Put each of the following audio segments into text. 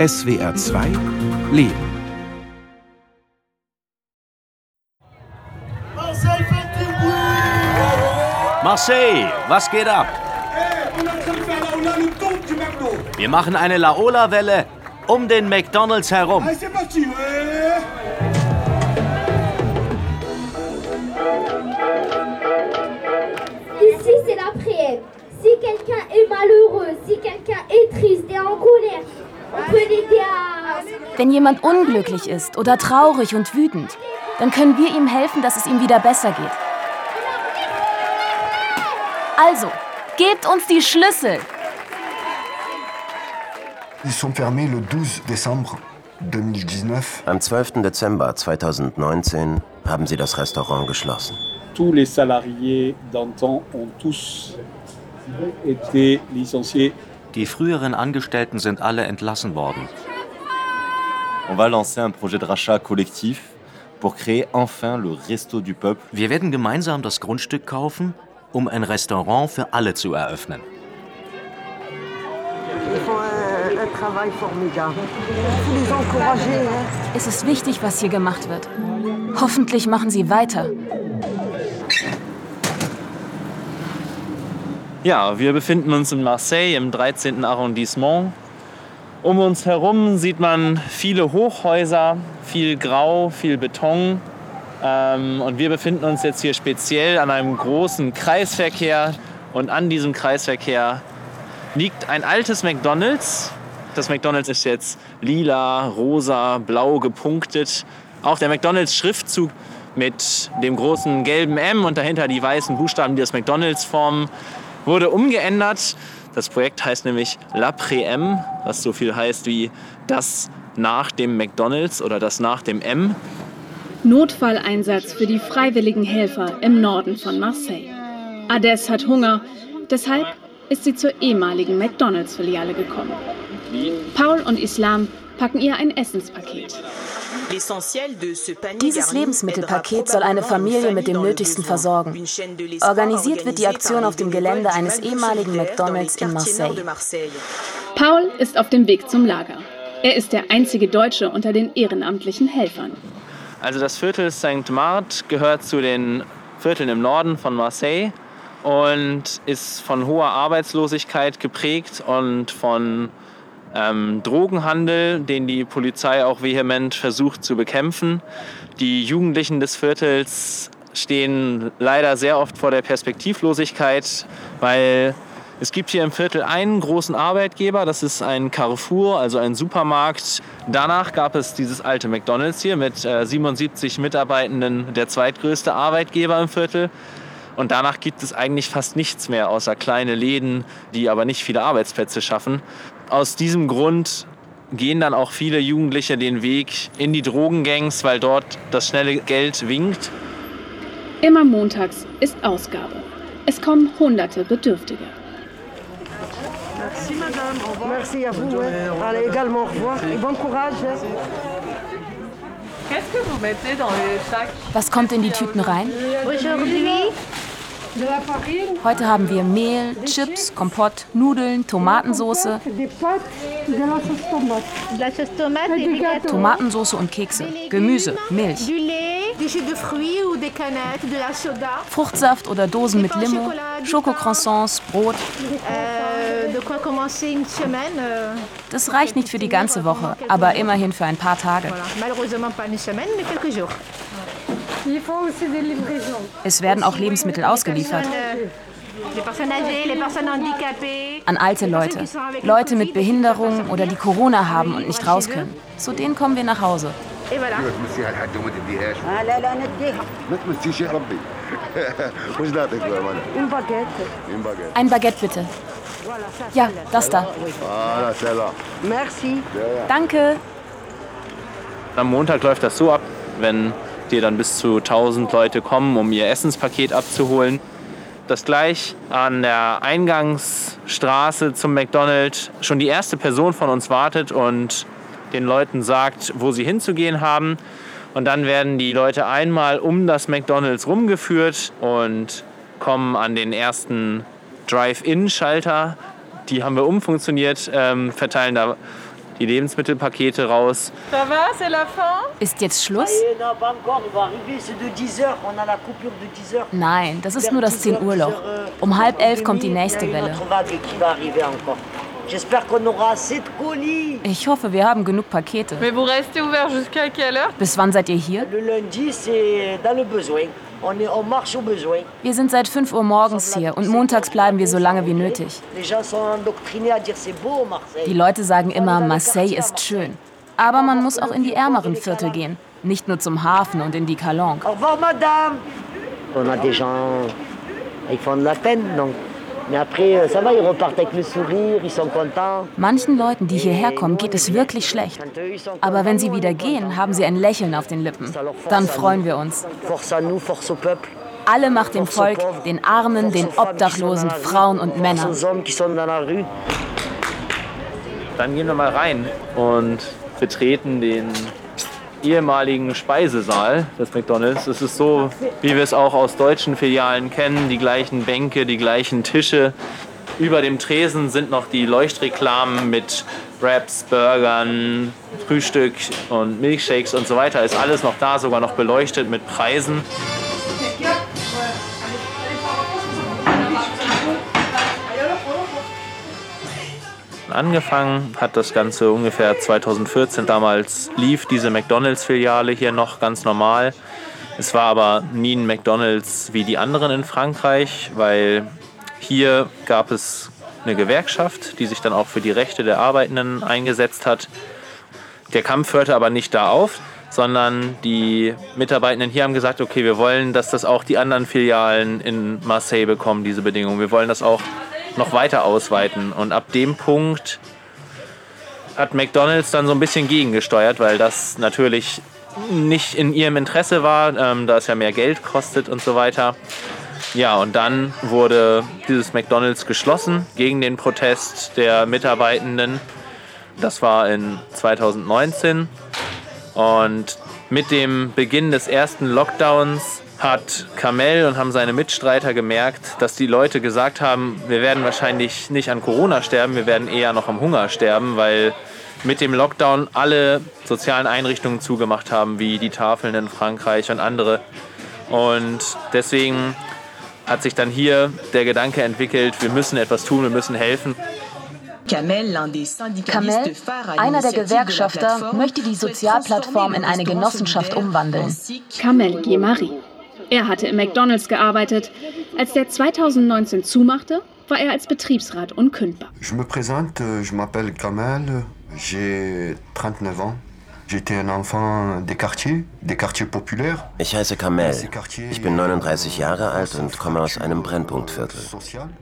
SWR 2 Leben. Marseille, was geht ab? Wir machen eine Laola-Welle um den McDonalds herum. Ici, c'est la prière. Si quelqu'un est malheureux, si quelqu'un est triste et en colère, Wenn jemand unglücklich ist oder traurig und wütend, dann können wir ihm helfen, dass es ihm wieder besser geht. Also, gebt uns die Schlüssel. Ils sont fermés le 12 décembre 2019. Am 12. Dezember 2019 haben sie das Restaurant geschlossen. Tous les salariés d'antan ont tous été licenciés. Die früheren Angestellten sind alle entlassen worden. On va lancer un projet de rachat collectif pour créer enfin le Resto du Peuple. Wir werden gemeinsam das Grundstück kaufen, um ein Restaurant für alle zu eröffnen. Es ist wichtig, was hier gemacht wird. Hoffentlich machen sie weiter. Ja, wir befinden uns in Marseille im 13. Arrondissement. Um uns herum sieht man viele Hochhäuser, viel Grau, viel Beton. Ähm, und wir befinden uns jetzt hier speziell an einem großen Kreisverkehr. Und an diesem Kreisverkehr liegt ein altes McDonald's. Das McDonald's ist jetzt lila, rosa, blau gepunktet. Auch der McDonald's-Schriftzug mit dem großen gelben M und dahinter die weißen Buchstaben, die das McDonald's formen, wurde umgeändert. Das Projekt heißt nämlich L'Après-M, was so viel heißt wie das nach dem McDonald's oder das nach dem M. Notfalleinsatz für die freiwilligen Helfer im Norden von Marseille. Ades hat Hunger, deshalb ist sie zur ehemaligen McDonalds-Filiale gekommen. Paul und Islam packen ihr ein Essenspaket. Dieses Lebensmittelpaket soll eine Familie mit dem Nötigsten versorgen. Organisiert wird die Aktion auf dem Gelände eines ehemaligen McDonalds in Marseille. Paul ist auf dem Weg zum Lager. Er ist der einzige Deutsche unter den ehrenamtlichen Helfern. Also das Viertel St. Marthe gehört zu den Vierteln im Norden von Marseille und ist von hoher Arbeitslosigkeit geprägt und von ähm, Drogenhandel, den die Polizei auch vehement versucht zu bekämpfen. Die Jugendlichen des Viertels stehen leider sehr oft vor der Perspektivlosigkeit, weil es gibt hier im Viertel einen großen Arbeitgeber, das ist ein Carrefour, also ein Supermarkt. Danach gab es dieses alte McDonald's hier mit äh, 77 Mitarbeitenden, der zweitgrößte Arbeitgeber im Viertel. Und danach gibt es eigentlich fast nichts mehr, außer kleine Läden, die aber nicht viele Arbeitsplätze schaffen. Aus diesem Grund gehen dann auch viele Jugendliche den Weg in die Drogengangs, weil dort das schnelle Geld winkt. Immer montags ist Ausgabe. Es kommen hunderte Bedürftige. Merci madame. Au revoir. Merci à vous. Ouais. Allez, également, au revoir. Et bon courage. Qu'est-ce que vous mettez dans les sacs Was kommt in die Tüten rein? Aujourd'hui, Heute haben wir Mehl, Chips, Kompott, Nudeln, Tomatensauce, des pâtes, de la sauce tomate. de la sauce tomate et du gâteau. Tomatensauce und Kekse, Gemüse, Milch. Fruchtsaft oder Dosen mit Limo, Schokocroissants, Brot. Euh, euh, Das reicht nicht für die ganze Woche, aber immerhin für ein paar Tage. Es werden auch Lebensmittel ausgeliefert. An alte Leute, Leute mit Behinderungen oder die Corona haben und nicht raus können. Zu denen kommen wir nach Hause. Ein Baguette bitte. Ja, das da. Danke. Am Montag läuft das so ab, wenn dir dann bis zu 1000 Leute kommen, um ihr Essenspaket abzuholen. Dass gleich an der Eingangsstraße zum McDonald's schon die erste Person von uns wartet und den Leuten sagt, wo sie hinzugehen haben. Und dann werden die Leute einmal um das McDonald's rumgeführt und kommen an den ersten Drive-In-Schalter. Die haben wir umfunktioniert, ähm, verteilen da die Lebensmittelpakete raus. Ist jetzt Schluss? Nein, das ist nur das 10 Uhr Loch. Um halb elf kommt die nächste Welle. Ich hoffe, wir haben genug Pakete. Bis wann seid ihr hier? Wir sind seit 5 Uhr morgens hier und montags bleiben wir so lange wie nötig. Die Leute sagen immer, Marseille ist schön. Aber man muss auch in die ärmeren Viertel gehen. Nicht nur zum Hafen und in die Calanque. Au revoir, madame. On a des gens, ils font de la peine, donc. Mais après, ça va, ils repartent avec le sourire, ils sont contents. Manchen Leuten, die hierher kommen, geht es wirklich schlecht. Aber wenn sie wieder gehen, haben sie ein Lächeln auf den Lippen. Dann freuen wir uns. Force à nous, force au peuple. Alle macht dem Volk, den Armen, den Obdachlosen, Frauen und Männern. Dann gehen wir mal rein und betreten den ehemaligen Speisesaal des McDonald's. Es ist so, wie wir es auch aus deutschen Filialen kennen, die gleichen Bänke, die gleichen Tische. Über dem Tresen sind noch die Leuchtreklamen mit Wraps, Burgern, Frühstück und Milkshakes und so weiter. Ist alles noch da, sogar noch beleuchtet mit Preisen. Angefangen hat das Ganze ungefähr 2014. Damals lief diese McDonalds-Filiale hier noch ganz normal. Es war aber nie ein McDonalds wie die anderen in Frankreich, weil hier gab es eine Gewerkschaft, die sich dann auch für die Rechte der Arbeitenden eingesetzt hat. Der Kampf hörte aber nicht da auf, sondern die Mitarbeitenden hier haben gesagt, okay, wir wollen, dass das auch die anderen Filialen in Marseille bekommen, diese Bedingungen. Wir wollen das auch noch weiter ausweiten. Und ab dem Punkt hat McDonald's dann so ein bisschen gegengesteuert, weil das natürlich nicht in ihrem Interesse war, ähm, da es ja mehr Geld kostet und so weiter. Ja, und dann wurde dieses McDonald's geschlossen gegen den Protest der Mitarbeitenden. Das war in 2019. Und mit dem Beginn des ersten Lockdowns hat Kamel und haben seine Mitstreiter gemerkt, dass die Leute gesagt haben, wir werden wahrscheinlich nicht an Corona sterben, wir werden eher noch am Hunger sterben, weil mit dem Lockdown alle sozialen Einrichtungen zugemacht haben, wie die Tafeln in Frankreich und andere. Und deswegen hat sich dann hier der Gedanke entwickelt, wir müssen etwas tun, wir müssen helfen. Kamel, einer der Gewerkschafter, möchte die Sozialplattform in eine Genossenschaft umwandeln. Kamel Guémari. Er hatte im McDonald's gearbeitet. Als der 2019 zumachte, war er als Betriebsrat unkündbar. Je me présente, je m'appelle Kamel, j'ai 39 ans. Ich heiße Kamel. Ich bin 39 Jahre alt und komme aus einem Brennpunktviertel.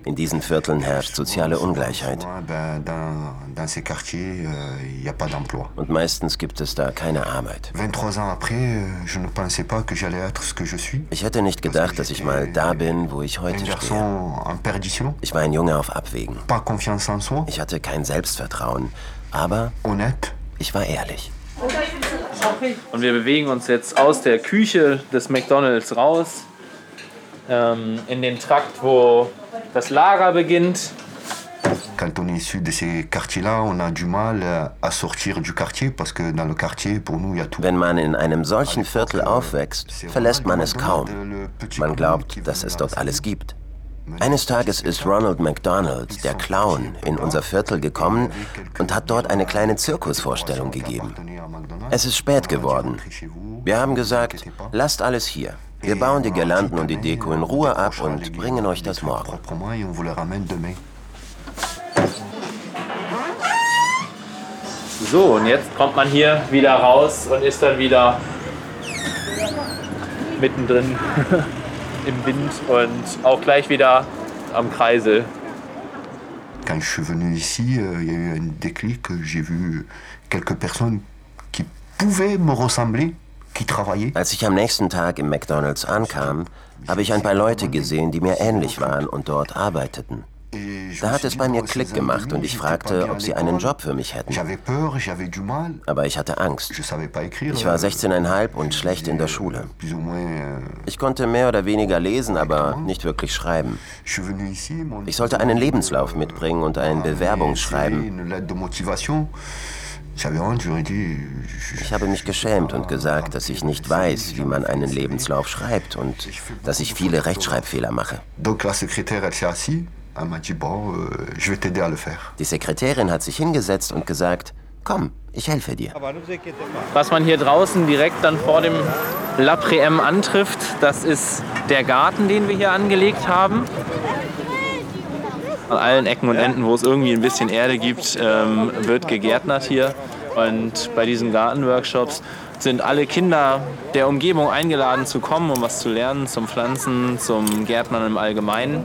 In diesen Vierteln herrscht soziale Ungleichheit. D'emploi. Und meistens gibt es da keine Arbeit. 23 ans après, euh, ne. Ich hätte nicht gedacht, dass ich mal da bin, wo ich heute stehe. Ich war ein Junge auf Abwägen. Ich hatte kein Selbstvertrauen, aber ich war ehrlich. Und wir bewegen uns jetzt aus der Küche des McDonald's raus ähm, in den Trakt, wo das Lager beginnt. Quand on est issu de ces quartiers-là, on a du mal euh, à sortir du quartier parce que dans le quartier, pour nous, il y a tout. Wenn man in einem solchen Viertel aufwächst, verlässt man es kaum. Man glaubt, dass es dort alles gibt. Eines Tages ist Ronald McDonald, der Clown, in unser Viertel gekommen und hat dort eine kleine Zirkusvorstellung gegeben. Es ist spät geworden. Wir haben gesagt, lasst alles hier. Wir bauen die Girlanden und die Deko in Ruhe ab und bringen euch das morgen. So, und jetzt kommt man hier wieder raus und ist dann wieder mittendrin im Wind und auch gleich wieder am Kreisel. Quand je suis venu ici, euh, il y a eu un déclic. J'ai vu quelques personnes qui pouvaient me ressembler, qui travaillaient. Als ich am nächsten Tag im McDonald's ankam, habe ich ein paar Leute gesehen, die mir ähnlich waren und dort arbeiteten. Da hat es bei mir Klick gemacht und ich fragte, ob sie einen Job für mich hätten. Aber ich hatte Angst. Ich war 16,5 und schlecht in der Schule. Ou moins. euh, Ich konnte mehr oder weniger lesen, aber nicht wirklich schreiben. Ich sollte einen Lebenslauf mitbringen und ein Bewerbungsschreiben. De motivation. Ich habe mich geschämt und gesagt, dass ich nicht weiß, wie man einen Lebenslauf schreibt und dass ich viele Rechtschreibfehler mache. Die Sekretärin hat sich hingesetzt und gesagt, komm, ich helfe dir. Was man hier draußen direkt dann vor dem L'Après-M antrifft, das ist der Garten, den wir hier angelegt haben. An allen Ecken und Enden, wo es irgendwie ein bisschen Erde gibt, ähm, wird gegärtnert hier. Und bei diesen Gartenworkshops sind alle Kinder der Umgebung eingeladen zu kommen, um was zu lernen zum Pflanzen, zum Gärtnern im Allgemeinen.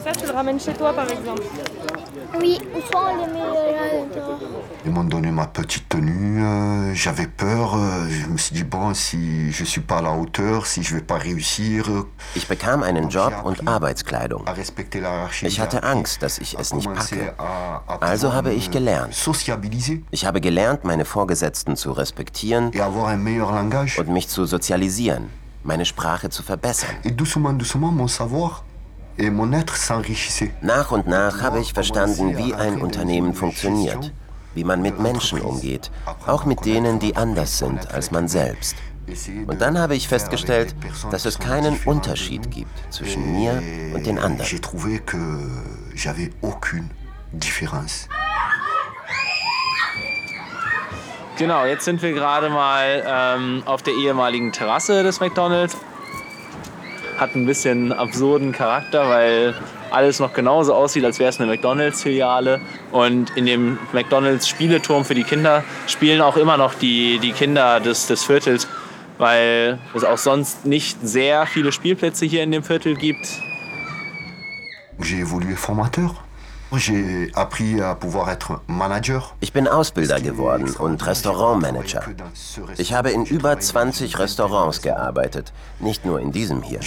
Oui, où sont les meilleurs Ils m'ont donné ma petite tenue, euh, j'avais peur, euh, je me suis dit bon, si je suis pas à la hauteur, si je vais pas réussir. Ich bekam einen Job und Arbeitskleidung. Ich hatte Angst, dass ich es nicht packe. Also habe ich gelernt. Ich habe gelernt, meine Vorgesetzten zu respektieren und mich zu sozialisieren, meine Sprache zu verbessern. Et doucement, doucement, mon savoir nach und nach habe ich verstanden, wie ein Unternehmen funktioniert, wie man mit Menschen umgeht, auch mit denen, die anders sind als man selbst. Und dann habe ich festgestellt, dass es keinen Unterschied gibt zwischen mir und den anderen. Genau, jetzt sind wir gerade mal ähm, auf der ehemaligen Terrasse des McDonald's hat ein bisschen absurden Charakter, weil alles noch genauso aussieht, als wäre es eine McDonalds-Filiale. Und in dem McDonalds-Spieleturm für die Kinder spielen auch immer noch die, die Kinder des, des Viertels, weil es auch sonst nicht sehr viele Spielplätze hier in dem Viertel gibt. J'ai évolué formateur. Ich bin Ausbilder geworden und Restaurantmanager. Ich habe in über 20 Restaurants gearbeitet, nicht nur in diesem hier.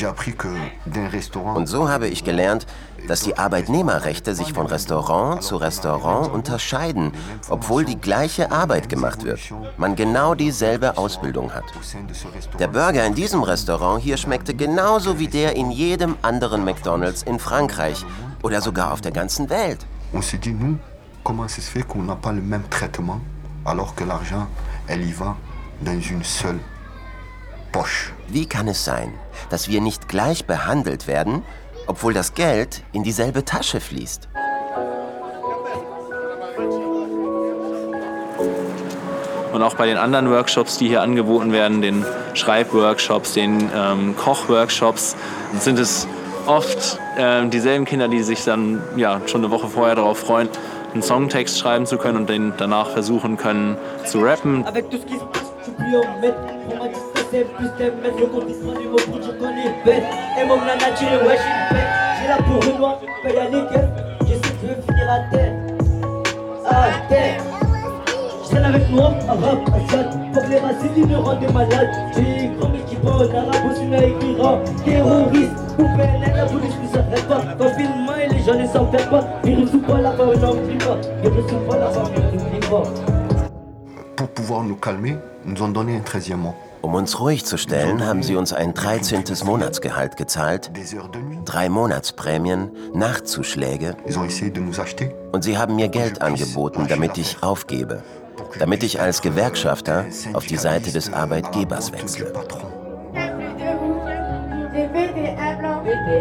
Und so habe ich gelernt, dass die Arbeitnehmerrechte sich von Restaurant zu Restaurant unterscheiden, obwohl die gleiche Arbeit gemacht wird. Man genau dieselbe Ausbildung hat. Der Burger in diesem Restaurant hier schmeckte genauso wie der in jedem anderen McDonald's in Frankreich oder sogar auf der ganzen Welt. On s'est dit, nous, comment ça se fait qu'on n'a pas le même traitement alors que l'argent, elle y va dans une seule poche. Wie kann es sein, dass wir nicht gleich behandelt werden, obwohl das Geld in dieselbe Tasche fließt? Und auch bei den anderen Workshops, die hier angeboten werden, den Schreibworkshops, den ähm, Kochworkshops, sind es oft äh, dieselben Kinder, die sich dann ja, schon eine Woche vorher darauf freuen, einen Songtext schreiben zu können und den danach versuchen können zu rappen. Avec moi, arabe, les racines ignorants des malades. J'ai grand sunna écrira Terroriste, ou PNL, la police ne s'arrête pas. Confinement et les gens ne s'en perdent pas. Virus ou pas, la femme n'oublie pas. Virus ou pas, la femme n'oublie pas. Pour pouvoir nous calmer, nous ont donné un 13e mois. Um uns ruhig zu stellen, haben sie uns ein 13. Monatsgehalt gezahlt, drei Monatsprämien, Nachtzuschläge. Und sie haben mir Geld angeboten, damit ich aufgebe damit ich als Gewerkschafter auf die Seite des Arbeitgebers wechsle. La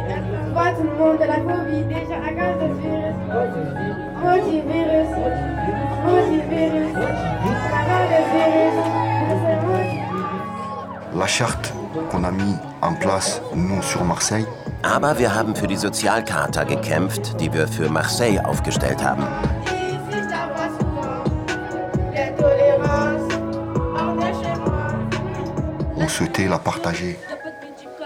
charte qu'on a mis en place, nous, sur Marseille, aber wir haben für die Sozialcharta gekämpft, die wir für Marseille aufgestellt haben. souhaité la partager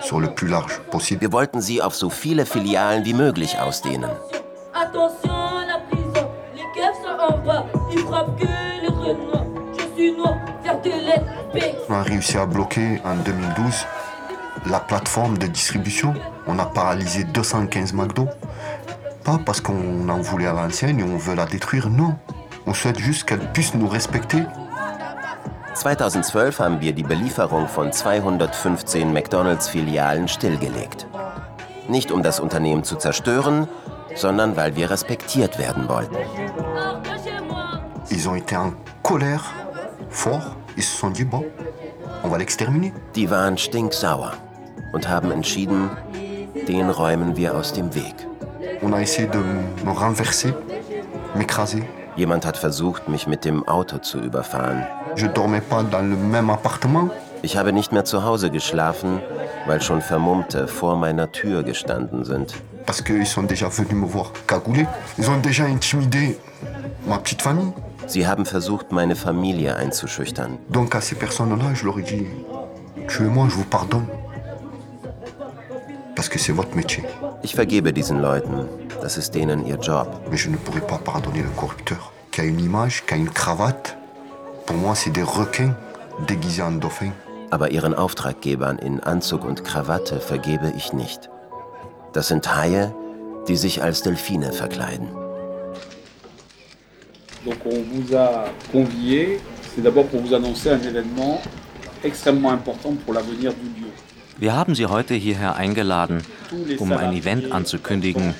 sur le plus large possible. Wir wollten sie auf so viele Filialen wie möglich ausdehnen. On a réussi à bloquer en 2012 la plateforme de distribution. On a paralysé 215 McDo. Pas parce qu'on en voulait à l'ancienne et on veut la détruire, non. On souhaite juste qu'elle puisse nous respecter 2012 haben wir die Belieferung von 215 McDonald's-Filialen stillgelegt. Nicht um das Unternehmen zu zerstören, sondern weil wir respektiert werden wollten. Ils ont été en colère fort, ils se sont dit, bon, on va l'exterminer. Die waren stinksauer und haben entschieden, den räumen wir aus dem Weg. On a essayé de me renverser, m'écraser. Jemand hat versucht, mich mit dem Auto zu überfahren. Ich habe nicht mehr zu Hause geschlafen, weil schon Vermummte vor meiner Tür gestanden sind. Parce qu'ils sont déjà venus me voir cagoulé. Ils ont déjà intimidé ma petite famille. Sie haben versucht, meine Familie einzuschüchtern. Donc à ces personnes-là, je leur ai dit, tuez-moi, je vous pardonne. Parce que c'est votre métier. Ich vergebe diesen Leuten. Das ist denen ihr Job. Mais je ne pourrais pas pardonner le corrupteur qui a une image, qui a une cravate. Aber ihren Auftraggebern in Anzug und Krawatte vergebe ich nicht. Das sind Haie, die sich als Delfine verkleiden. Donc on vous a convié, c'est d'abord pour vous annoncer un événement extrêmement important pour l'avenir du lieu. Wir haben Sie heute hierher eingeladen, um ein Event anzukündigen,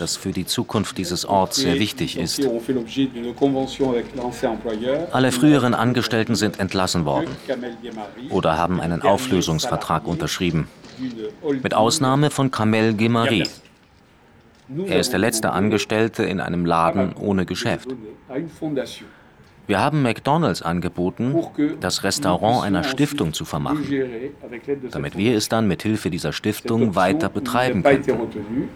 das für die Zukunft dieses Orts sehr wichtig ist. Alle früheren Angestellten sind entlassen worden oder haben einen Auflösungsvertrag unterschrieben, mit Ausnahme von Kamel Gemari. Er ist der letzte Angestellte in einem Laden ohne Geschäft. Wir haben McDonald's angeboten, das Restaurant einer Stiftung zu vermachen, damit wir es dann mit Hilfe dieser Stiftung weiter betreiben können.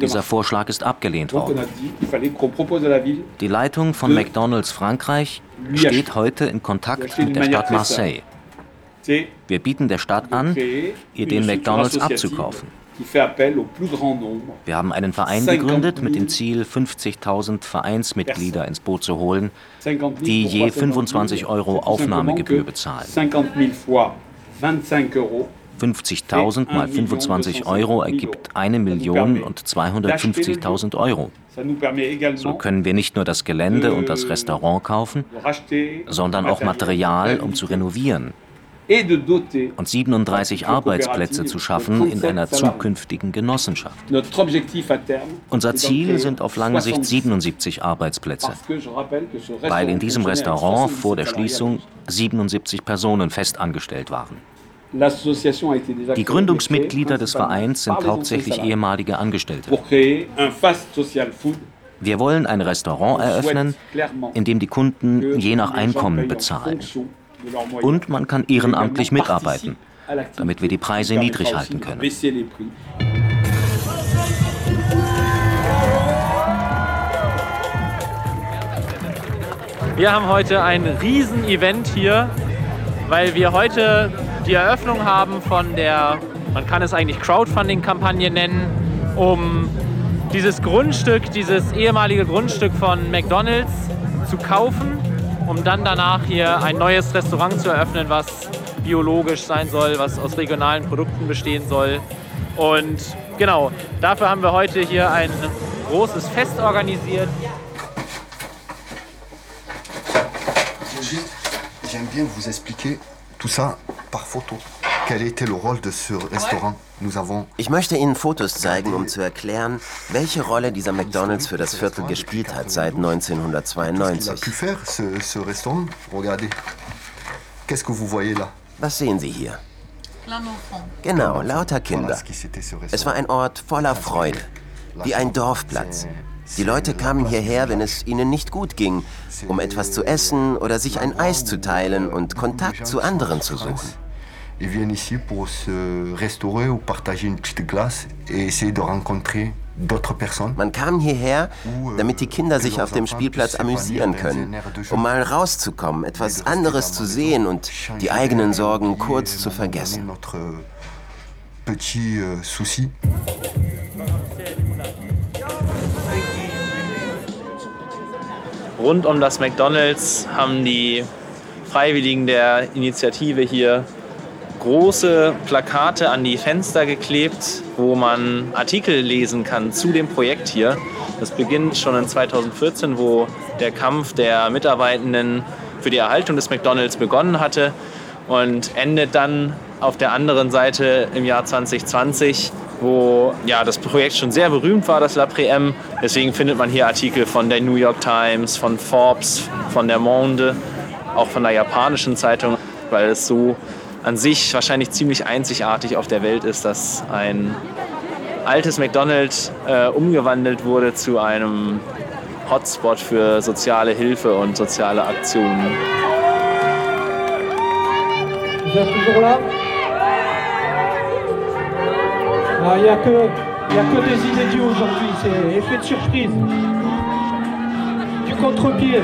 Dieser Vorschlag ist abgelehnt worden. Die Leitung von McDonald's Frankreich steht heute in Kontakt mit der Stadt Marseille. Wir bieten der Stadt an, ihr den McDonald's abzukaufen. Wir haben einen Verein gegründet mit dem Ziel, 50.000 Vereinsmitglieder ins Boot zu holen, die je 25 Euro Aufnahmegebühr bezahlen. 50.000 mal 25 Euro ergibt 1 Million und 250.000 Euro. So können wir nicht nur das Gelände und das Restaurant kaufen, sondern auch Material, um zu renovieren. Und 37 Arbeitsplätze zu schaffen in einer zukünftigen Genossenschaft. Unser Ziel sind auf lange Sicht 77 Arbeitsplätze, weil in diesem Restaurant vor der Schließung 77 Personen festangestellt waren. Die Gründungsmitglieder des Vereins sind hauptsächlich ehemalige Angestellte. Wir wollen ein Restaurant eröffnen, in dem die Kunden je nach Einkommen bezahlen. Und man kann ehrenamtlich mitarbeiten, damit wir die Preise niedrig halten können. Wir haben heute ein Riesen-Event hier, weil wir heute die Eröffnung haben von der, man kann es eigentlich Crowdfunding-Kampagne nennen, um dieses Grundstück, dieses ehemalige Grundstück von McDonald's zu kaufen um dann danach hier ein neues Restaurant zu eröffnen, was biologisch sein soll, was aus regionalen Produkten bestehen soll. Und genau, dafür haben wir heute hier ein großes Fest organisiert. J'aime bien vous expliquer tout ça par photo. Quel était le rôle de ce restaurant ich möchte Ihnen Fotos zeigen, um zu erklären, welche Rolle dieser McDonald's für das Viertel gespielt hat seit 1992. Was sehen Sie hier? Genau, lauter Kinder. Es war ein Ort voller Freude, wie ein Dorfplatz. Die Leute kamen hierher, wenn es ihnen nicht gut ging, um etwas zu essen oder sich ein Eis zu teilen und Kontakt zu anderen zu suchen. Ils viennent ici pour se restaurer ou partager une petite glace et essayer de rencontrer d'autres personnes. Man kam hierher, euh, damit die Kinder sich auf dem Spielplatz amüsieren können, um mal rauszukommen, etwas anderes zu sehen und die eigenen Sorgen kurz zu vergessen. Petit euh, souci. Rund um das McDonald's haben die Freiwilligen der Initiative hier große Plakate an die Fenster geklebt, wo man Artikel lesen kann zu dem Projekt hier. Das beginnt schon in 2014, wo der Kampf der Mitarbeitenden für die Erhaltung des McDonald's begonnen hatte und endet dann auf der anderen Seite im Jahr 2020, wo ja, das Projekt schon sehr berühmt war, das L'Après-M. Deswegen findet man hier Artikel von der New York Times, von Forbes, von der Monde, auch von der japanischen Zeitung, weil es so an sich wahrscheinlich ziemlich einzigartig auf der Welt ist, dass ein altes McDonald's äh, umgewandelt wurde zu einem Hotspot für soziale Hilfe und soziale Aktionen. Vous êtes toujours là Il n'y a, a que des inédits aujourd'hui, c'est effet de surprise. Du contre-pied.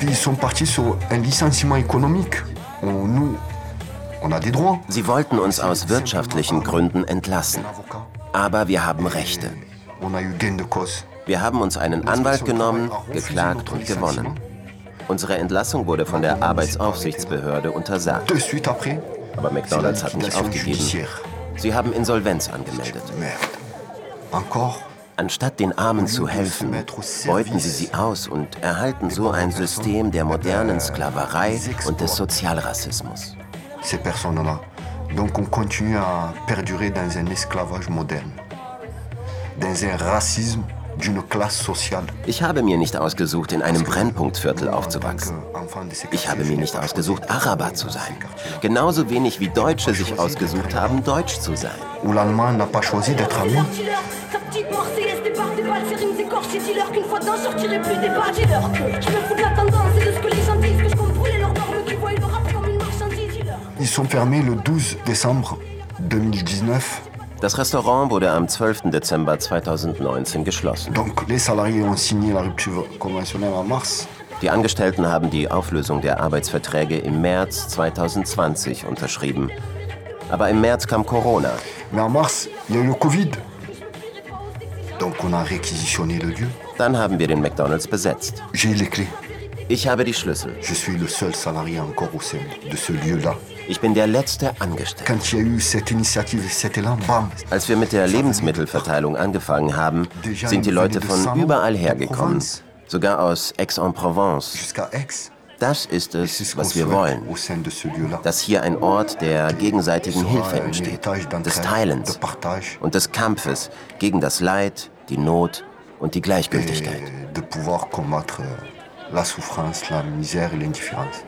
Ils sont partis sur un licenciement économique. On, nous, on a des droits. Sie wollten uns aus wirtschaftlichen Gründen entlassen. Aber wir haben Rechte. Wir haben uns einen Anwalt genommen, geklagt und gewonnen. Unsere Entlassung wurde von der Arbeitsaufsichtsbehörde untersagt. Aber McDonald's hat nicht aufgegeben. Sie haben Insolvenz angemeldet. Anstatt den Armen zu helfen, beuten sie sie aus und erhalten so ein System der modernen Sklaverei und des Sozialrassismus. Ces personnes-là. Donc on continue à perdurer dans un esclavage moderne, dans un racisme ich habe mir nicht ausgesucht, in einem Brennpunktviertel aufzuwachsen. Ich habe mir nicht ausgesucht, Araber zu sein. Genauso wenig wie Deutsche sich ausgesucht haben, Deutsch zu sein. Ils sont fermés le 12 décembre 2019 das Restaurant wurde am 12. Dezember 2019 geschlossen. Die Angestellten haben die Auflösung der Arbeitsverträge im März 2020 unterschrieben. Aber im März kam Corona. Dann haben wir den McDonald's besetzt. Ich habe die Schlüssel. Je suis le seul salarié encore au sein de ce lieu-là. Ich bin der letzte Angestellte. Als wir mit der Lebensmittelverteilung angefangen haben, sind die Leute von überall hergekommen, sogar aus Aix-en-Provence. Das ist es, was wir wollen. Dass hier ein Ort der gegenseitigen Hilfe entsteht, des Teilens und des Kampfes gegen das Leid, die Not und die Gleichgültigkeit. la souffrance, la misère et l'indifférence.